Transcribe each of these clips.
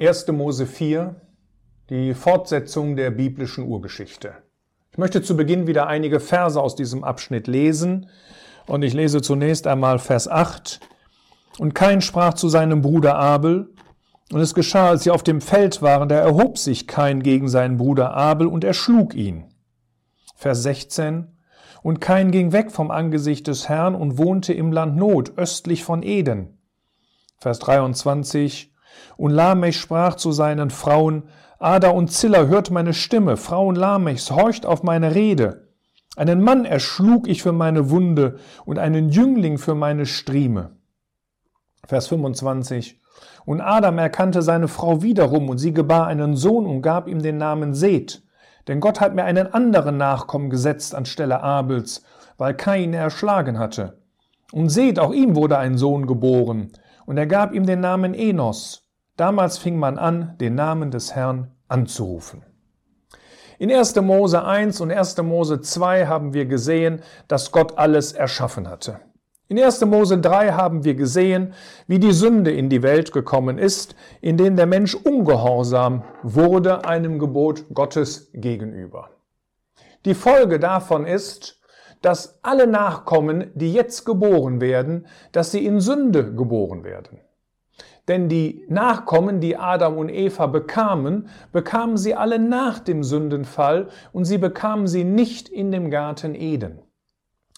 1. Mose 4, die Fortsetzung der biblischen Urgeschichte. Ich möchte zu Beginn wieder einige Verse aus diesem Abschnitt lesen und ich lese zunächst einmal Vers 8. Und Kain sprach zu seinem Bruder Abel, und es geschah, als sie auf dem Feld waren, da erhob sich Kain gegen seinen Bruder Abel und erschlug ihn. Vers 16. Und Kain ging weg vom Angesicht des Herrn und wohnte im Land Not, östlich von Eden. Vers 23. Und Lamech sprach zu seinen Frauen, Ada und Zilla, hört meine Stimme, Frauen Lamechs, horcht auf meine Rede. Einen Mann erschlug ich für meine Wunde und einen Jüngling für meine Strieme. Vers 25. Und Adam erkannte seine Frau wiederum, und sie gebar einen Sohn und gab ihm den Namen Seth. Denn Gott hat mir einen anderen Nachkommen gesetzt anstelle Abels, weil Kain erschlagen hatte. Und Seth, auch ihm wurde ein Sohn geboren, und er gab ihm den Namen Enos. Damals fing man an, den Namen des Herrn anzurufen. In 1. Mose 1 und 1. Mose 2 haben wir gesehen, dass Gott alles erschaffen hatte. In 1. Mose 3 haben wir gesehen, wie die Sünde in die Welt gekommen ist, in denen der Mensch ungehorsam wurde einem Gebot Gottes gegenüber. Die Folge davon ist, dass alle Nachkommen, die jetzt geboren werden, dass sie in Sünde geboren werden. Denn die Nachkommen, die Adam und Eva bekamen, bekamen sie alle nach dem Sündenfall und sie bekamen sie nicht in dem Garten Eden.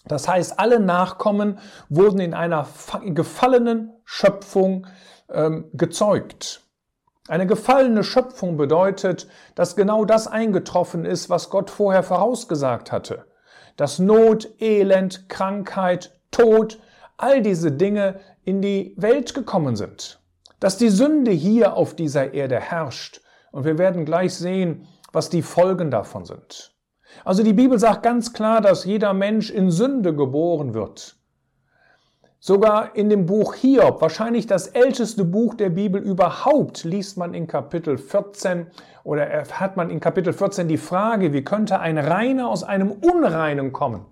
Das heißt, alle Nachkommen wurden in einer gefallenen Schöpfung ähm, gezeugt. Eine gefallene Schöpfung bedeutet, dass genau das eingetroffen ist, was Gott vorher vorausgesagt hatte. Dass Not, Elend, Krankheit, Tod, all diese Dinge in die Welt gekommen sind dass die Sünde hier auf dieser Erde herrscht. Und wir werden gleich sehen, was die Folgen davon sind. Also die Bibel sagt ganz klar, dass jeder Mensch in Sünde geboren wird. Sogar in dem Buch Hiob, wahrscheinlich das älteste Buch der Bibel überhaupt, liest man in Kapitel 14 oder hat man in Kapitel 14 die Frage, wie könnte ein Reiner aus einem Unreinen kommen?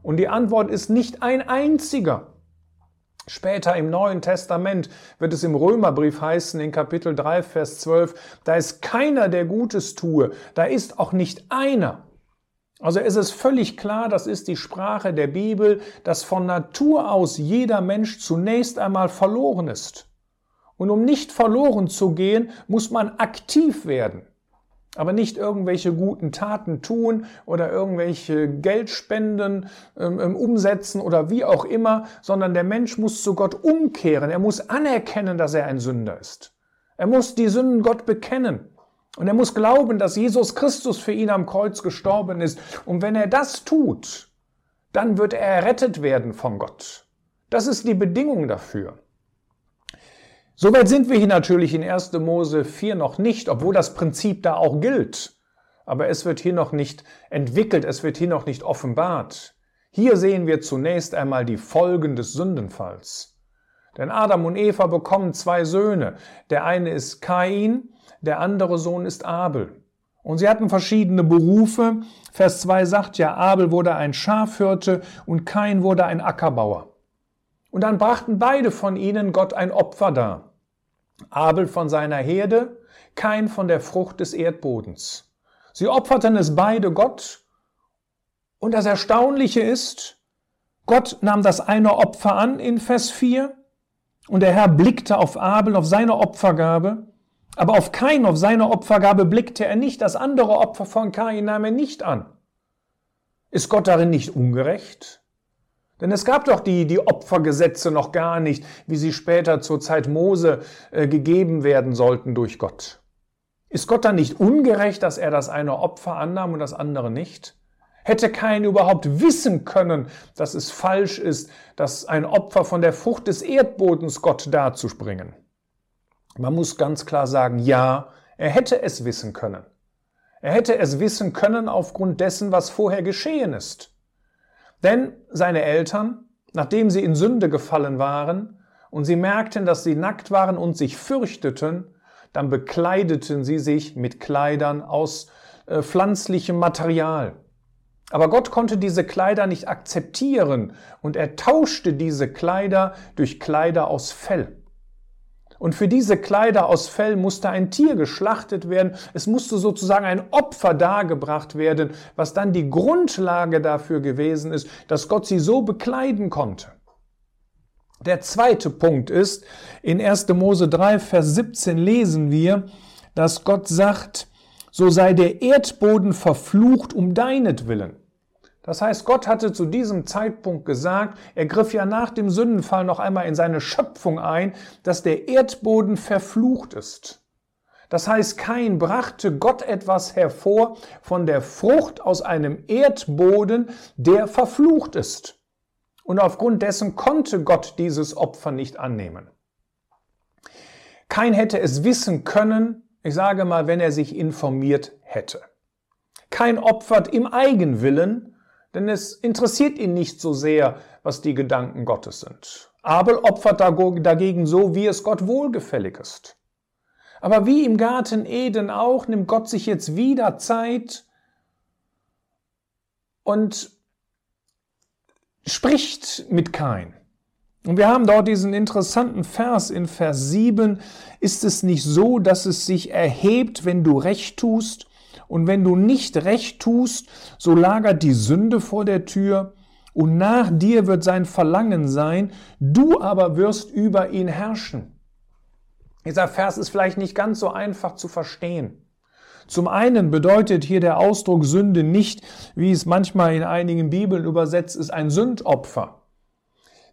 Und die Antwort ist nicht ein einziger. Später im Neuen Testament wird es im Römerbrief heißen, in Kapitel 3, Vers 12, da ist keiner, der Gutes tue, da ist auch nicht einer. Also ist es völlig klar, das ist die Sprache der Bibel, dass von Natur aus jeder Mensch zunächst einmal verloren ist. Und um nicht verloren zu gehen, muss man aktiv werden aber nicht irgendwelche guten Taten tun oder irgendwelche Geldspenden ähm, ähm, umsetzen oder wie auch immer, sondern der Mensch muss zu Gott umkehren. Er muss anerkennen, dass er ein Sünder ist. Er muss die Sünden Gott bekennen. Und er muss glauben, dass Jesus Christus für ihn am Kreuz gestorben ist. Und wenn er das tut, dann wird er errettet werden von Gott. Das ist die Bedingung dafür. Soweit sind wir hier natürlich in 1. Mose 4 noch nicht, obwohl das Prinzip da auch gilt. Aber es wird hier noch nicht entwickelt, es wird hier noch nicht offenbart. Hier sehen wir zunächst einmal die Folgen des Sündenfalls. Denn Adam und Eva bekommen zwei Söhne. Der eine ist Kain, der andere Sohn ist Abel. Und sie hatten verschiedene Berufe. Vers 2 sagt ja, Abel wurde ein Schafhirte und Kain wurde ein Ackerbauer. Und dann brachten beide von ihnen Gott ein Opfer dar. Abel von seiner Herde, kein von der Frucht des Erdbodens. Sie opferten es beide Gott. Und das Erstaunliche ist, Gott nahm das eine Opfer an in Vers 4 und der Herr blickte auf Abel, auf seine Opfergabe, aber auf Kain, auf seine Opfergabe blickte er nicht. Das andere Opfer von Kain nahm er nicht an. Ist Gott darin nicht ungerecht? Denn es gab doch die, die Opfergesetze noch gar nicht, wie sie später zur Zeit Mose äh, gegeben werden sollten durch Gott. Ist Gott dann nicht ungerecht, dass er das eine Opfer annahm und das andere nicht? Hätte kein überhaupt wissen können, dass es falsch ist, dass ein Opfer von der Frucht des Erdbodens Gott darzubringen? Man muss ganz klar sagen, ja, er hätte es wissen können. Er hätte es wissen können aufgrund dessen, was vorher geschehen ist. Denn seine Eltern, nachdem sie in Sünde gefallen waren und sie merkten, dass sie nackt waren und sich fürchteten, dann bekleideten sie sich mit Kleidern aus äh, pflanzlichem Material. Aber Gott konnte diese Kleider nicht akzeptieren und er tauschte diese Kleider durch Kleider aus Fell. Und für diese Kleider aus Fell musste ein Tier geschlachtet werden. Es musste sozusagen ein Opfer dargebracht werden, was dann die Grundlage dafür gewesen ist, dass Gott sie so bekleiden konnte. Der zweite Punkt ist, in 1. Mose 3, Vers 17 lesen wir, dass Gott sagt, so sei der Erdboden verflucht um deinetwillen. Das heißt, Gott hatte zu diesem Zeitpunkt gesagt, er griff ja nach dem Sündenfall noch einmal in seine Schöpfung ein, dass der Erdboden verflucht ist. Das heißt, Kain brachte Gott etwas hervor von der Frucht aus einem Erdboden, der verflucht ist. Und aufgrund dessen konnte Gott dieses Opfer nicht annehmen. Kain hätte es wissen können, ich sage mal, wenn er sich informiert hätte. Kein opfert im Eigenwillen, denn es interessiert ihn nicht so sehr, was die Gedanken Gottes sind. Abel opfert dagegen so, wie es Gott wohlgefällig ist. Aber wie im Garten Eden auch, nimmt Gott sich jetzt wieder Zeit und spricht mit Kain. Und wir haben dort diesen interessanten Vers in Vers 7. Ist es nicht so, dass es sich erhebt, wenn du recht tust und wenn du nicht recht tust, so lagert die Sünde vor der Tür, und nach dir wird sein Verlangen sein, du aber wirst über ihn herrschen. Dieser Vers ist vielleicht nicht ganz so einfach zu verstehen. Zum einen bedeutet hier der Ausdruck Sünde nicht, wie es manchmal in einigen Bibeln übersetzt ist, ein Sündopfer.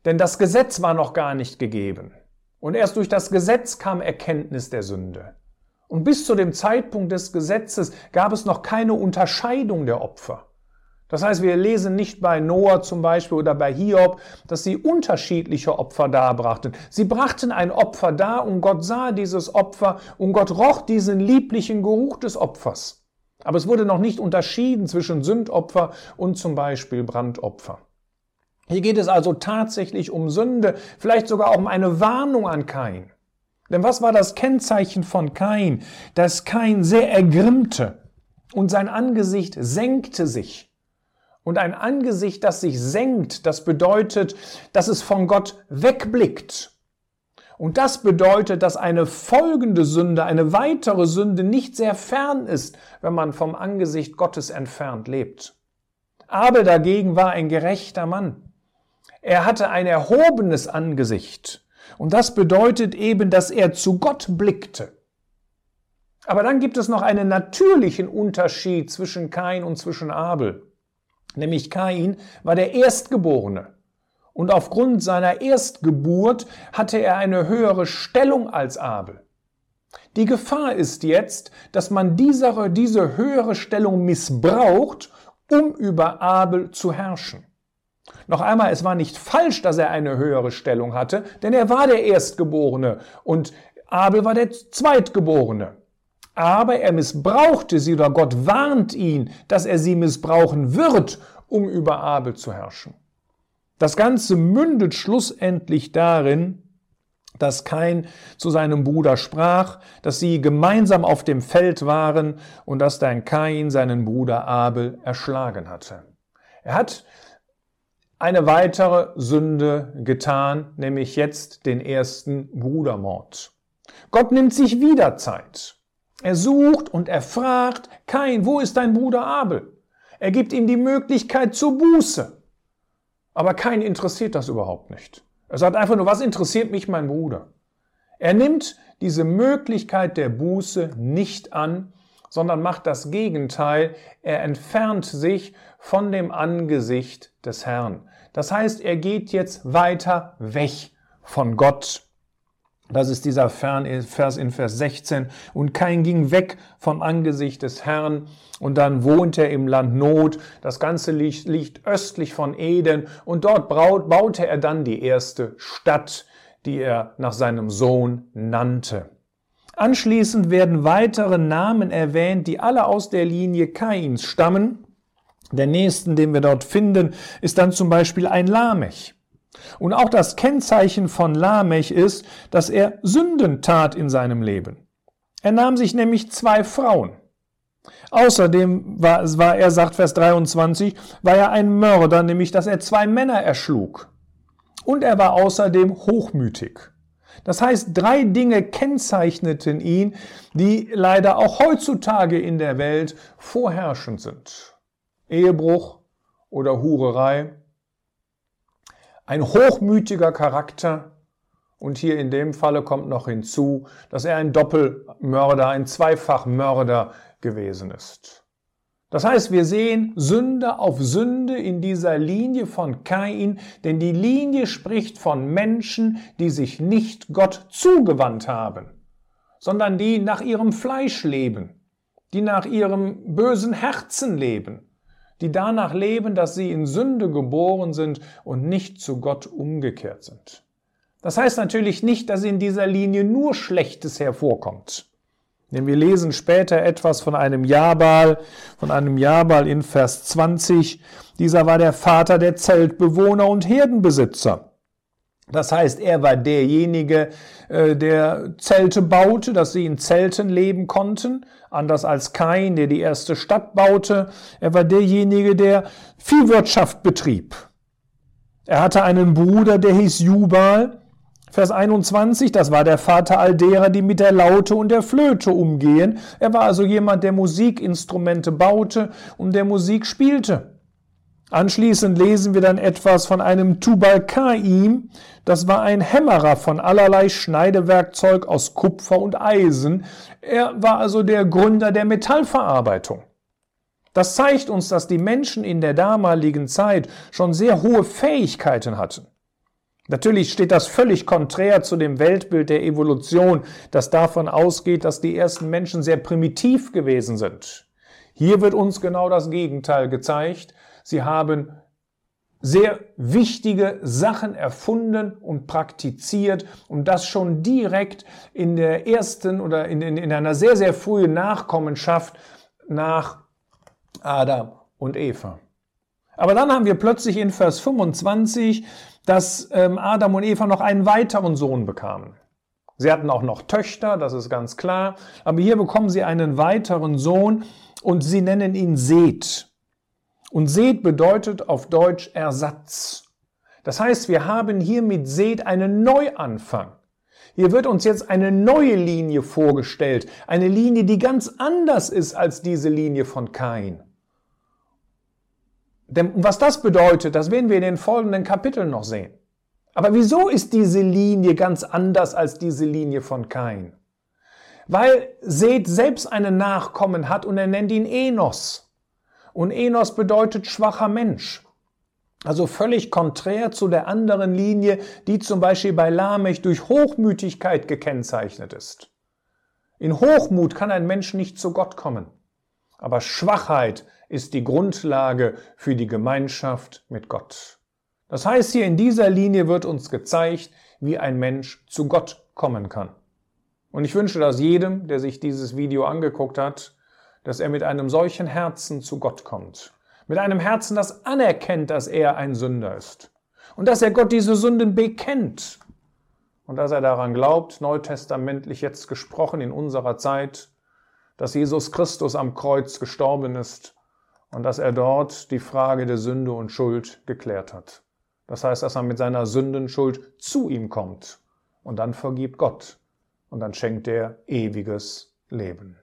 Denn das Gesetz war noch gar nicht gegeben. Und erst durch das Gesetz kam Erkenntnis der Sünde. Und bis zu dem Zeitpunkt des Gesetzes gab es noch keine Unterscheidung der Opfer. Das heißt, wir lesen nicht bei Noah zum Beispiel oder bei Hiob, dass sie unterschiedliche Opfer darbrachten. Sie brachten ein Opfer dar und Gott sah dieses Opfer und Gott roch diesen lieblichen Geruch des Opfers. Aber es wurde noch nicht unterschieden zwischen Sündopfer und zum Beispiel Brandopfer. Hier geht es also tatsächlich um Sünde, vielleicht sogar auch um eine Warnung an Kain. Denn was war das Kennzeichen von Kain? Dass Kain sehr ergrimmte und sein Angesicht senkte sich. Und ein Angesicht, das sich senkt, das bedeutet, dass es von Gott wegblickt. Und das bedeutet, dass eine folgende Sünde, eine weitere Sünde nicht sehr fern ist, wenn man vom Angesicht Gottes entfernt lebt. Abel dagegen war ein gerechter Mann. Er hatte ein erhobenes Angesicht. Und das bedeutet eben, dass er zu Gott blickte. Aber dann gibt es noch einen natürlichen Unterschied zwischen Kain und zwischen Abel. Nämlich Kain war der Erstgeborene. Und aufgrund seiner Erstgeburt hatte er eine höhere Stellung als Abel. Die Gefahr ist jetzt, dass man diese, diese höhere Stellung missbraucht, um über Abel zu herrschen. Noch einmal, es war nicht falsch, dass er eine höhere Stellung hatte, denn er war der Erstgeborene und Abel war der Zweitgeborene. Aber er missbrauchte sie oder Gott warnt ihn, dass er sie missbrauchen wird, um über Abel zu herrschen. Das Ganze mündet schlussendlich darin, dass Kain zu seinem Bruder sprach, dass sie gemeinsam auf dem Feld waren und dass dann Kain seinen Bruder Abel erschlagen hatte. Er hat eine weitere Sünde getan, nämlich jetzt den ersten Brudermord. Gott nimmt sich wieder Zeit. Er sucht und er fragt, Kain, wo ist dein Bruder Abel? Er gibt ihm die Möglichkeit zur Buße. Aber Kain interessiert das überhaupt nicht. Er sagt einfach nur, was interessiert mich mein Bruder? Er nimmt diese Möglichkeit der Buße nicht an, sondern macht das Gegenteil. Er entfernt sich von dem Angesicht des Herrn. Das heißt, er geht jetzt weiter weg von Gott. Das ist dieser Vers in Vers 16. Und kein ging weg vom Angesicht des Herrn. Und dann wohnt er im Land Not. Das Ganze liegt, liegt östlich von Eden. Und dort baute er dann die erste Stadt, die er nach seinem Sohn nannte. Anschließend werden weitere Namen erwähnt, die alle aus der Linie Kains stammen. Der nächsten, den wir dort finden, ist dann zum Beispiel ein Lamech. Und auch das Kennzeichen von Lamech ist, dass er Sünden tat in seinem Leben. Er nahm sich nämlich zwei Frauen. Außerdem war, war er, sagt Vers 23, war er ein Mörder, nämlich dass er zwei Männer erschlug. Und er war außerdem hochmütig. Das heißt, drei Dinge kennzeichneten ihn, die leider auch heutzutage in der Welt vorherrschend sind. Ehebruch oder Hurerei, ein hochmütiger Charakter und hier in dem Falle kommt noch hinzu, dass er ein Doppelmörder, ein Zweifachmörder gewesen ist. Das heißt, wir sehen Sünde auf Sünde in dieser Linie von Kain, denn die Linie spricht von Menschen, die sich nicht Gott zugewandt haben, sondern die nach ihrem Fleisch leben, die nach ihrem bösen Herzen leben, die danach leben, dass sie in Sünde geboren sind und nicht zu Gott umgekehrt sind. Das heißt natürlich nicht, dass in dieser Linie nur Schlechtes hervorkommt. Denn wir lesen später etwas von einem Jabal, von einem Jabal in Vers 20. Dieser war der Vater der Zeltbewohner und Herdenbesitzer. Das heißt, er war derjenige, äh, der Zelte baute, dass sie in Zelten leben konnten, anders als Kain, der die erste Stadt baute. Er war derjenige, der Viehwirtschaft betrieb. Er hatte einen Bruder, der hieß Jubal, Vers 21, das war der Vater all derer, die mit der Laute und der Flöte umgehen. Er war also jemand, der Musikinstrumente baute und der Musik spielte. Anschließend lesen wir dann etwas von einem Tubal-Kaim. Das war ein Hämmerer von allerlei Schneidewerkzeug aus Kupfer und Eisen. Er war also der Gründer der Metallverarbeitung. Das zeigt uns, dass die Menschen in der damaligen Zeit schon sehr hohe Fähigkeiten hatten. Natürlich steht das völlig konträr zu dem Weltbild der Evolution, das davon ausgeht, dass die ersten Menschen sehr primitiv gewesen sind. Hier wird uns genau das Gegenteil gezeigt. Sie haben sehr wichtige Sachen erfunden und praktiziert und das schon direkt in der ersten oder in, in, in einer sehr, sehr frühen Nachkommenschaft nach Adam und Eva. Aber dann haben wir plötzlich in Vers 25 dass ähm, Adam und Eva noch einen weiteren Sohn bekamen. Sie hatten auch noch Töchter, das ist ganz klar, aber hier bekommen sie einen weiteren Sohn und sie nennen ihn Seth. Und Seth bedeutet auf Deutsch Ersatz. Das heißt, wir haben hier mit Seth einen Neuanfang. Hier wird uns jetzt eine neue Linie vorgestellt, eine Linie, die ganz anders ist als diese Linie von Kain. Denn was das bedeutet, das werden wir in den folgenden Kapiteln noch sehen. Aber wieso ist diese Linie ganz anders als diese Linie von Kain? Weil Seth selbst einen Nachkommen hat und er nennt ihn Enos. Und Enos bedeutet schwacher Mensch. Also völlig konträr zu der anderen Linie, die zum Beispiel bei Lamech durch Hochmütigkeit gekennzeichnet ist. In Hochmut kann ein Mensch nicht zu Gott kommen. Aber Schwachheit ist die Grundlage für die Gemeinschaft mit Gott. Das heißt, hier in dieser Linie wird uns gezeigt, wie ein Mensch zu Gott kommen kann. Und ich wünsche das jedem, der sich dieses Video angeguckt hat, dass er mit einem solchen Herzen zu Gott kommt. Mit einem Herzen, das anerkennt, dass er ein Sünder ist. Und dass er Gott diese Sünden bekennt. Und dass er daran glaubt, neutestamentlich jetzt gesprochen in unserer Zeit, dass Jesus Christus am Kreuz gestorben ist und dass er dort die Frage der Sünde und Schuld geklärt hat. Das heißt, dass er mit seiner Sündenschuld zu ihm kommt und dann vergibt Gott und dann schenkt er ewiges Leben.